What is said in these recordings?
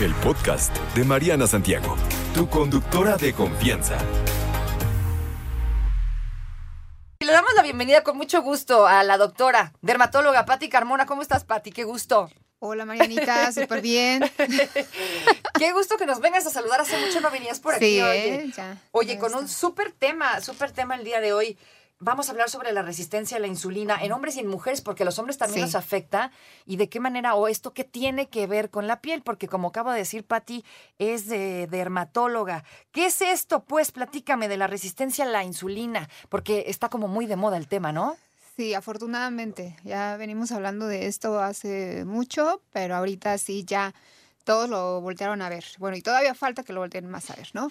El podcast de Mariana Santiago, tu conductora de confianza. Y le damos la bienvenida con mucho gusto a la doctora dermatóloga Patti Carmona. ¿Cómo estás, Patti? Qué gusto. Hola Marianita, súper bien. Qué gusto que nos vengas a saludar. Hace mucho no venías por aquí. Sí, oye. Ya, oye ya con un súper tema, súper tema el día de hoy. Vamos a hablar sobre la resistencia a la insulina en hombres y en mujeres, porque los hombres también Sí. nos afecta. Y de qué manera, o esto qué tiene que ver con la piel, porque como acabo de decir, Patti es de dermatóloga. ¿Qué es esto? Pues platícame de la resistencia a la insulina, porque está como muy de moda el tema, ¿no? Sí, afortunadamente. Ya venimos hablando de esto hace mucho, pero ahorita sí ya todos lo voltearon a ver. Bueno, y todavía falta que lo volteen más a ver, ¿no?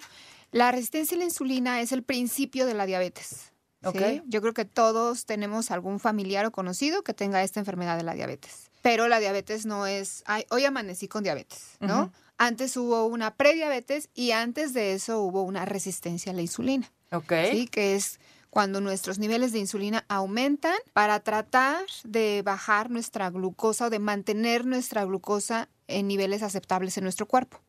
La resistencia a la insulina es el principio de la diabetes. ¿Sí? Ok. Yo creo que todos tenemos algún familiar o conocido que tenga esta enfermedad de la diabetes. Pero la diabetes no es, ay, hoy amanecí con diabetes, ¿no? Antes hubo una prediabetes y antes de eso hubo una resistencia a la insulina. Ok. ¿sí? Que es cuando nuestros niveles de insulina aumentan para tratar de bajar nuestra glucosa o de mantener nuestra glucosa en niveles aceptables en nuestro cuerpo.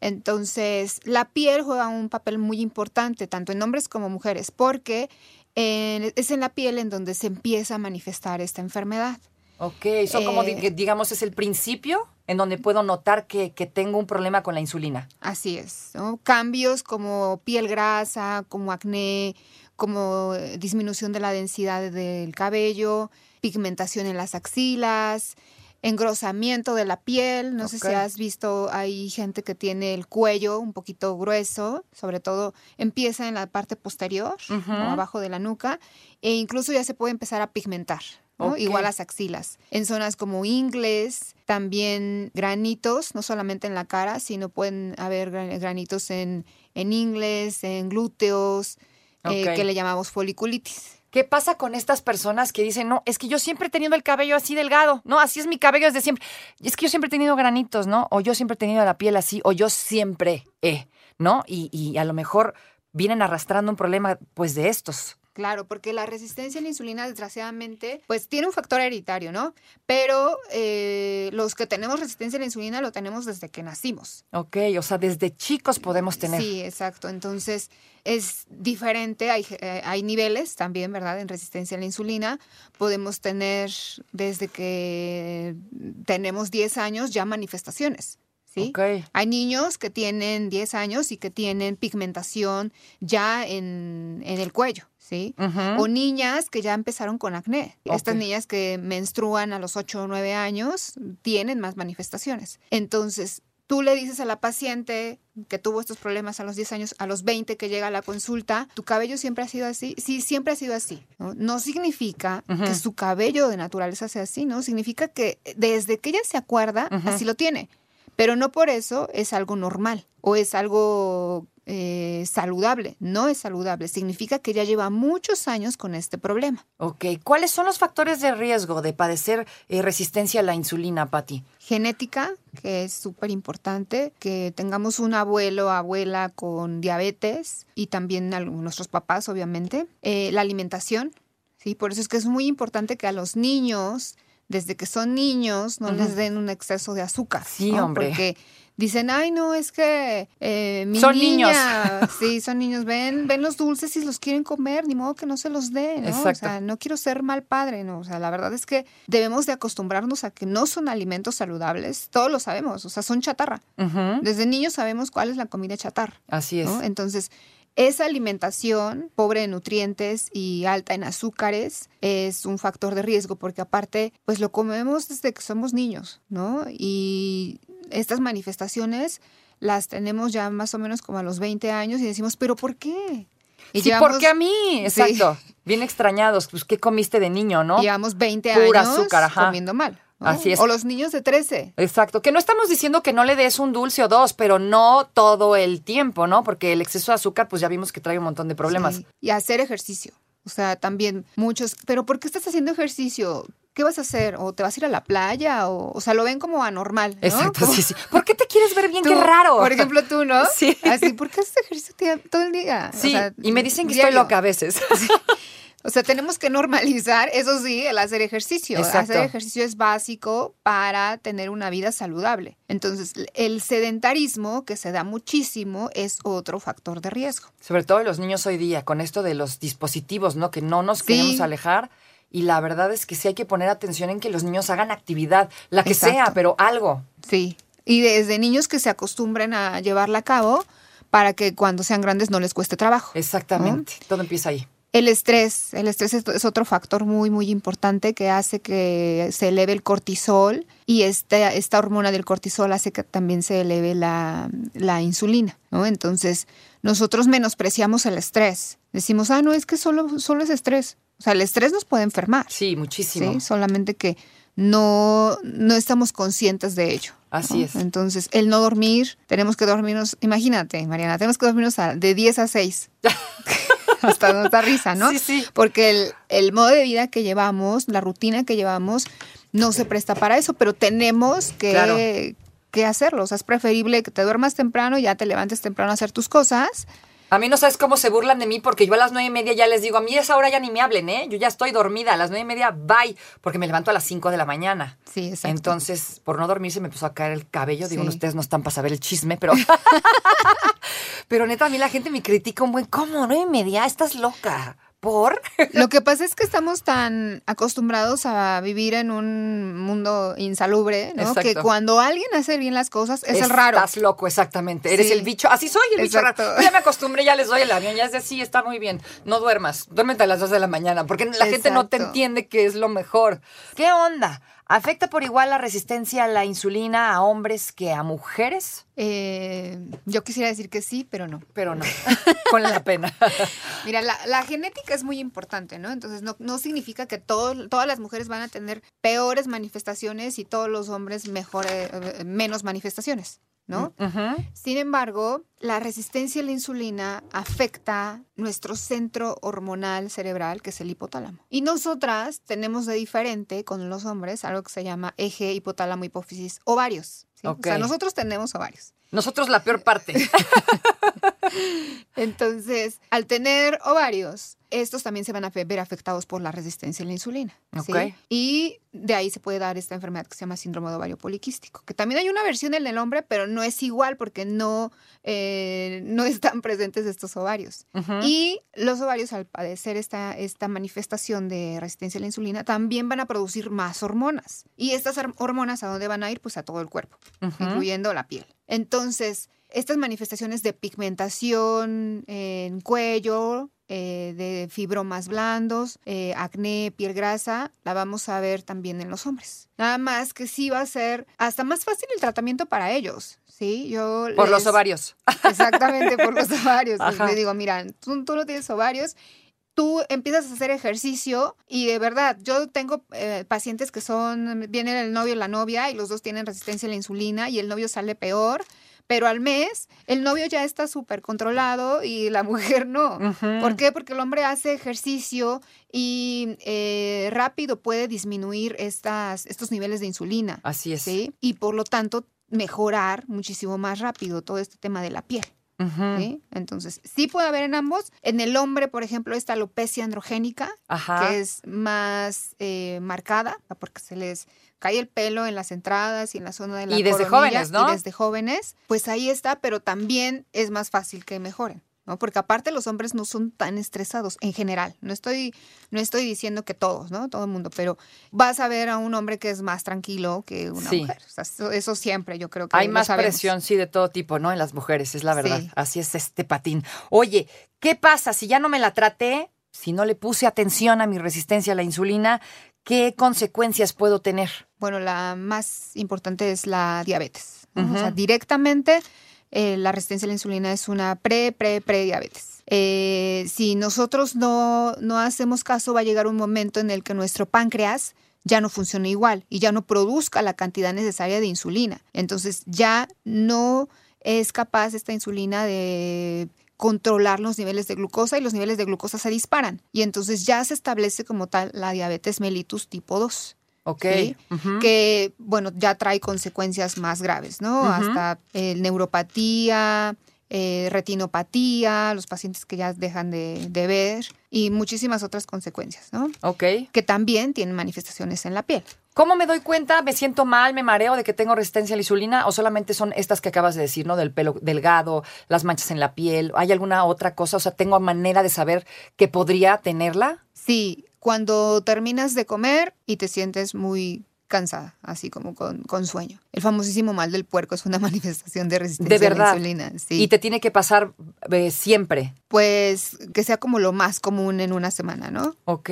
Entonces, la piel juega un papel muy importante, tanto en hombres como mujeres, porque eh, es en la piel en donde se empieza a manifestar esta enfermedad. Ok, son como, Eh, digamos, es el principio en donde puedo notar que, que tengo un problema con la insulina. Así es, ¿no? Cambios como piel grasa, como acné, como eh, disminución de la densidad del cabello, pigmentación en las axilas, engrosamiento de la piel. No sé si has visto, hay gente que tiene el cuello un poquito grueso, sobre todo empieza en la parte posterior o abajo de la nuca, e incluso ya se puede empezar a pigmentar. ¿no? Ok. Igual las axilas. En zonas como ingles, también granitos, no solamente en la cara, sino pueden haber gran- granitos en, en ingles, en glúteos, eh, que le llamamos foliculitis. ¿Qué pasa con estas personas que dicen, no, es que yo siempre he tenido el cabello así delgado, no, así es mi cabello desde siempre, es que yo siempre he tenido granitos, ¿no? O yo siempre he tenido la piel así, o yo siempre he, ¿no? Y, y a lo mejor vienen arrastrando un problema, pues, de estos. Claro, porque la resistencia a la insulina, desgraciadamente, pues tiene un factor hereditario, ¿no? Pero eh, los que tenemos resistencia a la insulina lo tenemos desde que nacimos. Ok, o sea, desde chicos podemos tener. Sí, exacto. Entonces es diferente, hay, eh, hay niveles también, ¿verdad? En resistencia a la insulina. Podemos tener desde que tenemos 10 años ya manifestaciones. ¿Sí? Ok. Hay niños que tienen 10 años y que tienen pigmentación ya en, en el cuello, ¿sí? O niñas que ya empezaron con acné. Estas niñas que menstruan a los 8 o 9 años tienen más manifestaciones. Entonces, tú le dices a la paciente que tuvo estos problemas a los 10 años, a los 20 que llega a la consulta, ¿tu cabello siempre ha sido así? Sí, siempre ha sido así. No, No significa que su cabello de naturaleza sea así, ¿no? Significa que desde que ella se acuerda, así lo tiene. Pero no por eso es algo normal o es algo eh, saludable. No es saludable. Significa que ya lleva muchos años con este problema. Ok, ¿cuáles son los factores de riesgo de padecer eh, resistencia a la insulina, Patti? Genética, que es súper importante, que tengamos un abuelo o abuela con diabetes y también nuestros papás, obviamente. Eh, la alimentación, ¿sí? Por eso es que es muy importante que a los niños, desde que son niños, no les den un exceso de azúcar. Sí, ¿no? hombre. Porque dicen, ay, no, es que eh, mi Son niña, sí, son niños, ven, ven los dulces y los quieren comer, ni modo que no se los dé, ¿no? O Exacto. sea, no quiero ser mal padre, ¿no? O sea, la verdad es que debemos de acostumbrarnos a que no son alimentos saludables, todos lo sabemos, o sea, son chatarra. Desde niños sabemos cuál es la comida chatarra, Así es. ¿no? Entonces, esa alimentación pobre en nutrientes y alta en azúcares es un factor de riesgo porque aparte, pues lo comemos desde que somos niños, ¿no? Y estas manifestaciones las tenemos ya más o menos como a los 20 años y decimos, pero ¿por qué? Y sí, llevamos- ¿por qué a mí? Sí. Exacto. Bien extrañados. Pues, ¿qué comiste de niño, no? Llevamos 20 Pura años azúcar, ajá. comiendo mal. ¿No? Así es. O los niños de 13. Exacto, que no estamos diciendo que no le des un dulce o dos, pero no todo el tiempo, ¿no? Porque el exceso de azúcar, pues ya vimos que trae un montón de problemas. Sí, Y hacer ejercicio. O sea, también muchos, pero ¿por qué estás haciendo ejercicio? ¿Qué vas a hacer? ¿O te vas a ir a la playa? O, o sea, lo ven como anormal. ¿no? Exacto, sí, sí. ¿Por qué te quieres ver bien? tú, Qué raro. Por ejemplo, tú, ¿no? Sí. Así, ¿por qué haces ejercicio todo el día? O Sí, sea, y me dicen que diario. estoy loca a veces. O sea, tenemos que normalizar, eso sí, el hacer ejercicio. Exacto. Hacer ejercicio es básico para tener una vida saludable. Entonces, el sedentarismo, que se da muchísimo, es otro factor de riesgo. Sobre todo los niños hoy día, con esto de los dispositivos, ¿no? Que no nos Sí. queremos alejar. Y la verdad es que sí hay que poner atención en que los niños hagan actividad, la que Exacto. sea, pero algo. Sí. Y desde niños que se acostumbren a llevarla a cabo para que cuando sean grandes no les cueste trabajo. Exactamente. Todo empieza ahí. El estrés, el estrés es, otro factor muy, muy importante que hace que se eleve el cortisol y esta, esta hormona del cortisol hace que también se eleve la, la insulina, ¿no? Entonces, nosotros menospreciamos el estrés. Decimos, ah, no, es que solo, solo es estrés. O sea, el estrés nos puede enfermar. Sí, muchísimo. ¿sí? Solamente que no, no estamos conscientes de ello. Así ¿no? es. Entonces, el no dormir, tenemos que dormirnos, imagínate, Mariana, tenemos que dormirnos a- de 10 a 6. Hasta nos da risa, ¿no? Sí, sí. Porque el, el modo de vida que llevamos, la rutina que llevamos, no se presta para eso, pero tenemos que, Claro. que hacerlo. O sea, es preferible que te duermas temprano, ya te levantes temprano a hacer tus cosas. A mí no sabes cómo se burlan de mí porque yo a las nueve y media ya les digo, a mí esa hora ya ni me hablen, ¿eh? Yo ya estoy dormida, a las nueve y media, bye, porque me levanto a las cinco de la mañana. Sí, exacto. Entonces, por no dormir se me empezó a caer el cabello. Digo, Sí. ustedes no están para saber el chisme, pero... pero neta, a mí la gente me critica un buen, ¿cómo? Nueve y media, estás loca. ¿Por? Lo que pasa es que estamos tan acostumbrados a vivir en un mundo insalubre, ¿no? Exacto. Que cuando alguien hace bien las cosas es el raro. Estás loco, exactamente. Eres el bicho. Así soy, el bicho raro. Ya me acostumbré, ya les doy el avión. Ya es de sí, está muy bien. No duermas. Duérmete a las dos de la mañana. Porque la gente no te entiende que es lo mejor. ¿Qué onda? ¿Afecta por igual la resistencia a la insulina a hombres que a mujeres? Eh, yo quisiera decir que sí, pero no. Pero no. Con la pena. Mira, la, la genética es muy importante, ¿no? Entonces no, no significa que todo- todas las mujeres van a tener peores manifestaciones y todos los hombres mejores, eh, menos manifestaciones, ¿no? Ujú. Sin embargo, la resistencia a la insulina afecta nuestro centro hormonal cerebral, que es el hipotálamo. Y nosotras tenemos de diferente con los hombres algo que se llama eje hipotálamo hipófisis ovarios. ¿sí? O sea, nosotros tenemos ovarios. Nosotros la peor parte. Entonces, al tener ovarios, estos también se van a ver afectados por la resistencia a la insulina. Y de ahí se puede dar esta enfermedad que se llama síndrome de ovario poliquístico, que también hay una versión en el hombre, pero no es igual porque no, eh, no están presentes estos ovarios. Y los ovarios, al padecer esta, esta manifestación de resistencia a la insulina, también van a producir más hormonas. Y estas hor- hormonas, ¿a dónde van a ir? Pues a todo el cuerpo, incluyendo la piel. Entonces, estas manifestaciones de pigmentación en cuello, eh, de fibromas blandos, eh, acné, piel grasa, la vamos a ver también en los hombres. Nada más que sí va a ser hasta más fácil el tratamiento para ellos. Sí, yo Por los les- ovarios. Exactamente, por los ovarios. Ajá. le digo, mira, tú, tú no tienes ovarios, tú empiezas a hacer ejercicio y de verdad, yo tengo eh, pacientes que son, viene el novio y la novia y los dos tienen resistencia a la insulina y el novio sale peor. Pero al mes, el novio ya está súper controlado y la mujer no. ¿Por qué? Porque el hombre hace ejercicio y eh, rápido puede disminuir estas, estos niveles de insulina. Así es. ¿sí? Y por lo tanto, mejorar muchísimo más rápido todo este tema de la piel. Entonces, sí puede haber en ambos. En el hombre, por ejemplo, esta alopecia androgénica, Ajá. que es más eh, marcada, porque se les cae el pelo en las entradas y en la zona de la Y desde jóvenes, ¿no? Y desde jóvenes, pues ahí está, pero también es más fácil que mejoren. ¿No? Porque aparte los hombres no son tan estresados en general. No estoy, no estoy diciendo que todos, ¿no? Todo el mundo, pero vas a ver a un hombre que es más tranquilo que una Sí. mujer. O sea, eso, eso siempre yo creo que Hay más sabemos. presión, sí, de todo tipo, ¿no? En las mujeres, es la verdad. Sí. Así es este patín. Oye, ¿qué pasa si ya no me la traté? Si no le puse atención a mi resistencia a la insulina, ¿qué consecuencias puedo tener? Bueno, la más importante es la diabetes. ¿no? O sea, directamente eh, la resistencia a la insulina es una pre, pre, pre diabetes. Eh, si nosotros no, no hacemos caso, va a llegar un momento en el que nuestro páncreas ya no funcione igual y ya no produzca la cantidad necesaria de insulina. Entonces ya no es capaz esta insulina de controlar los niveles de glucosa y los niveles de glucosa se disparan. Y entonces ya se establece como tal la diabetes mellitus tipo 2. Ok. que bueno, ya trae consecuencias más graves, ¿no? Hasta eh, neuropatía, eh, retinopatía, los pacientes que ya dejan de, de ver y muchísimas otras consecuencias, ¿no? Ok. Que también tienen manifestaciones en la piel. ¿Cómo me doy cuenta? ¿Me siento mal? ¿Me mareo de que tengo resistencia a la insulina? ¿O solamente son estas que acabas de decir, ¿no? Del pelo delgado, las manchas en la piel. ¿Hay alguna otra cosa? O sea, ¿tengo manera de saber que podría tenerla? Sí, cuando terminas de comer y te sientes muy cansada, así como con, con sueño. El famosísimo mal del puerco es una manifestación de resistencia De a la verdad. insulina. Sí. Y te tiene que pasar eh, siempre. Pues que sea como lo más común en una semana, ¿no? Ok.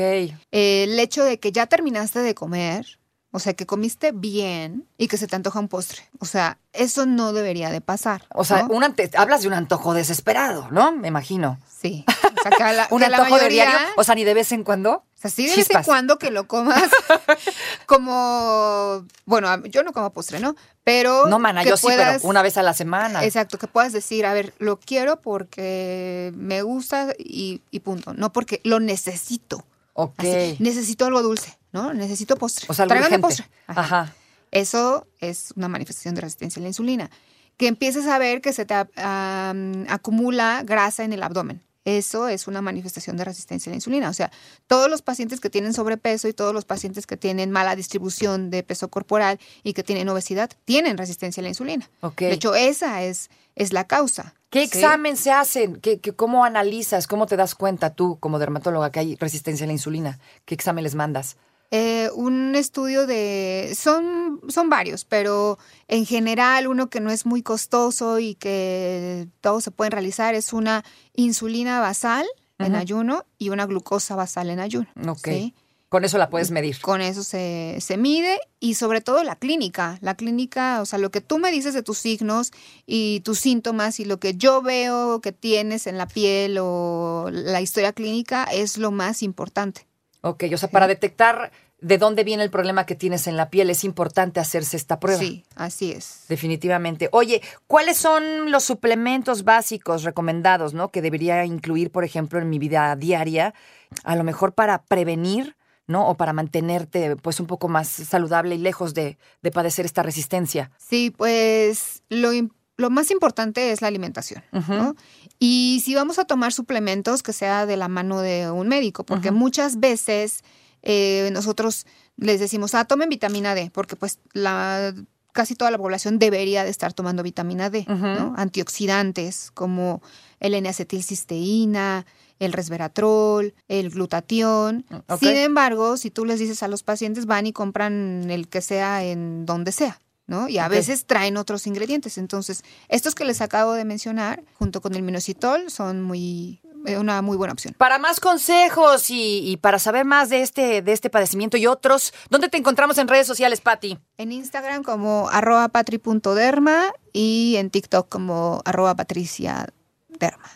el hecho de que ya terminaste de comer, o sea, que comiste bien y que se te antoja un postre. O sea, eso no debería de pasar. O sea, ¿no? un ante- hablas de un antojo desesperado, ¿no? Me imagino. Sí. O sea, que a la, ¿Un que a la antojo de diario? O sea, ni de vez en cuando. Sea, sí de vez en cuando que lo comas como... Bueno, yo no como postre, ¿no? Pero No, mana, yo sí, pero una vez a la semana. Exacto, que puedas decir, a ver, lo quiero porque me gusta y, y punto. No porque lo necesito. Ok. Así, necesito algo dulce, ¿no? Necesito postre. O sea, algo postre. Ajá. Ajá. Eso es una manifestación de resistencia a la insulina. Que empieces a ver que se te am, acumula grasa en el abdomen. Eso es una manifestación de resistencia a la insulina. O sea, todos los pacientes que tienen sobrepeso y todos los pacientes que tienen mala distribución de peso corporal y que tienen obesidad tienen resistencia a la insulina. De hecho, esa es, es la causa. ¿Qué ¿sí? examen se hacen? ¿Qué, qué- cómo analizas? ¿Cómo te das cuenta tú, como dermatóloga, que hay resistencia a la insulina? ¿Qué examen les mandas? Eh, un estudio de... Son, son varios, pero en general uno que no es muy costoso y que todos se pueden realizar es una insulina basal en ayuno y una glucosa basal en ayuno. Ok. ¿sí? Con eso la puedes medir. Con eso se, se mide y sobre todo la clínica. La clínica, o sea, lo que tú me dices de tus signos y tus síntomas y lo que yo veo que tienes en la piel o la historia clínica es lo más importante. Ok, o sea, para detectar de dónde viene el problema que tienes en la piel, es importante hacerse esta prueba. Sí, así es. Definitivamente. Oye, ¿cuáles son los suplementos básicos recomendados, no? Que debería incluir, por ejemplo, en mi vida diaria, a lo mejor para prevenir, ¿no? O para mantenerte, pues, un poco más saludable y lejos de, de padecer esta resistencia. Sí, pues lo, más importante es la alimentación. ¿no? Y si vamos a tomar suplementos, que sea de la mano de un médico, porque muchas veces eh, nosotros les decimos, ah, tomen vitamina D, porque pues la casi toda la población debería de estar tomando vitamina D, ¿no? Antioxidantes como el N-acetilcisteína, el resveratrol, el glutatión. ok. Sin embargo, si tú les dices a los pacientes, van y compran el que sea en donde sea. ¿no? Y a veces traen otros ingredientes. Entonces, estos que les acabo de mencionar, junto con el minoxidil, son muy, una muy buena opción. Para más consejos y, y para saber más de este, de este padecimiento y otros, ¿dónde te encontramos en redes sociales, Patti? En Instagram como arroba patri.derma y en TikTok como arroba patriciaderma.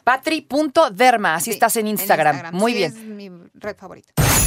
Patri.derma, así Sí, estás en Instagram. Muy Sí, bien. Es mi red favorita.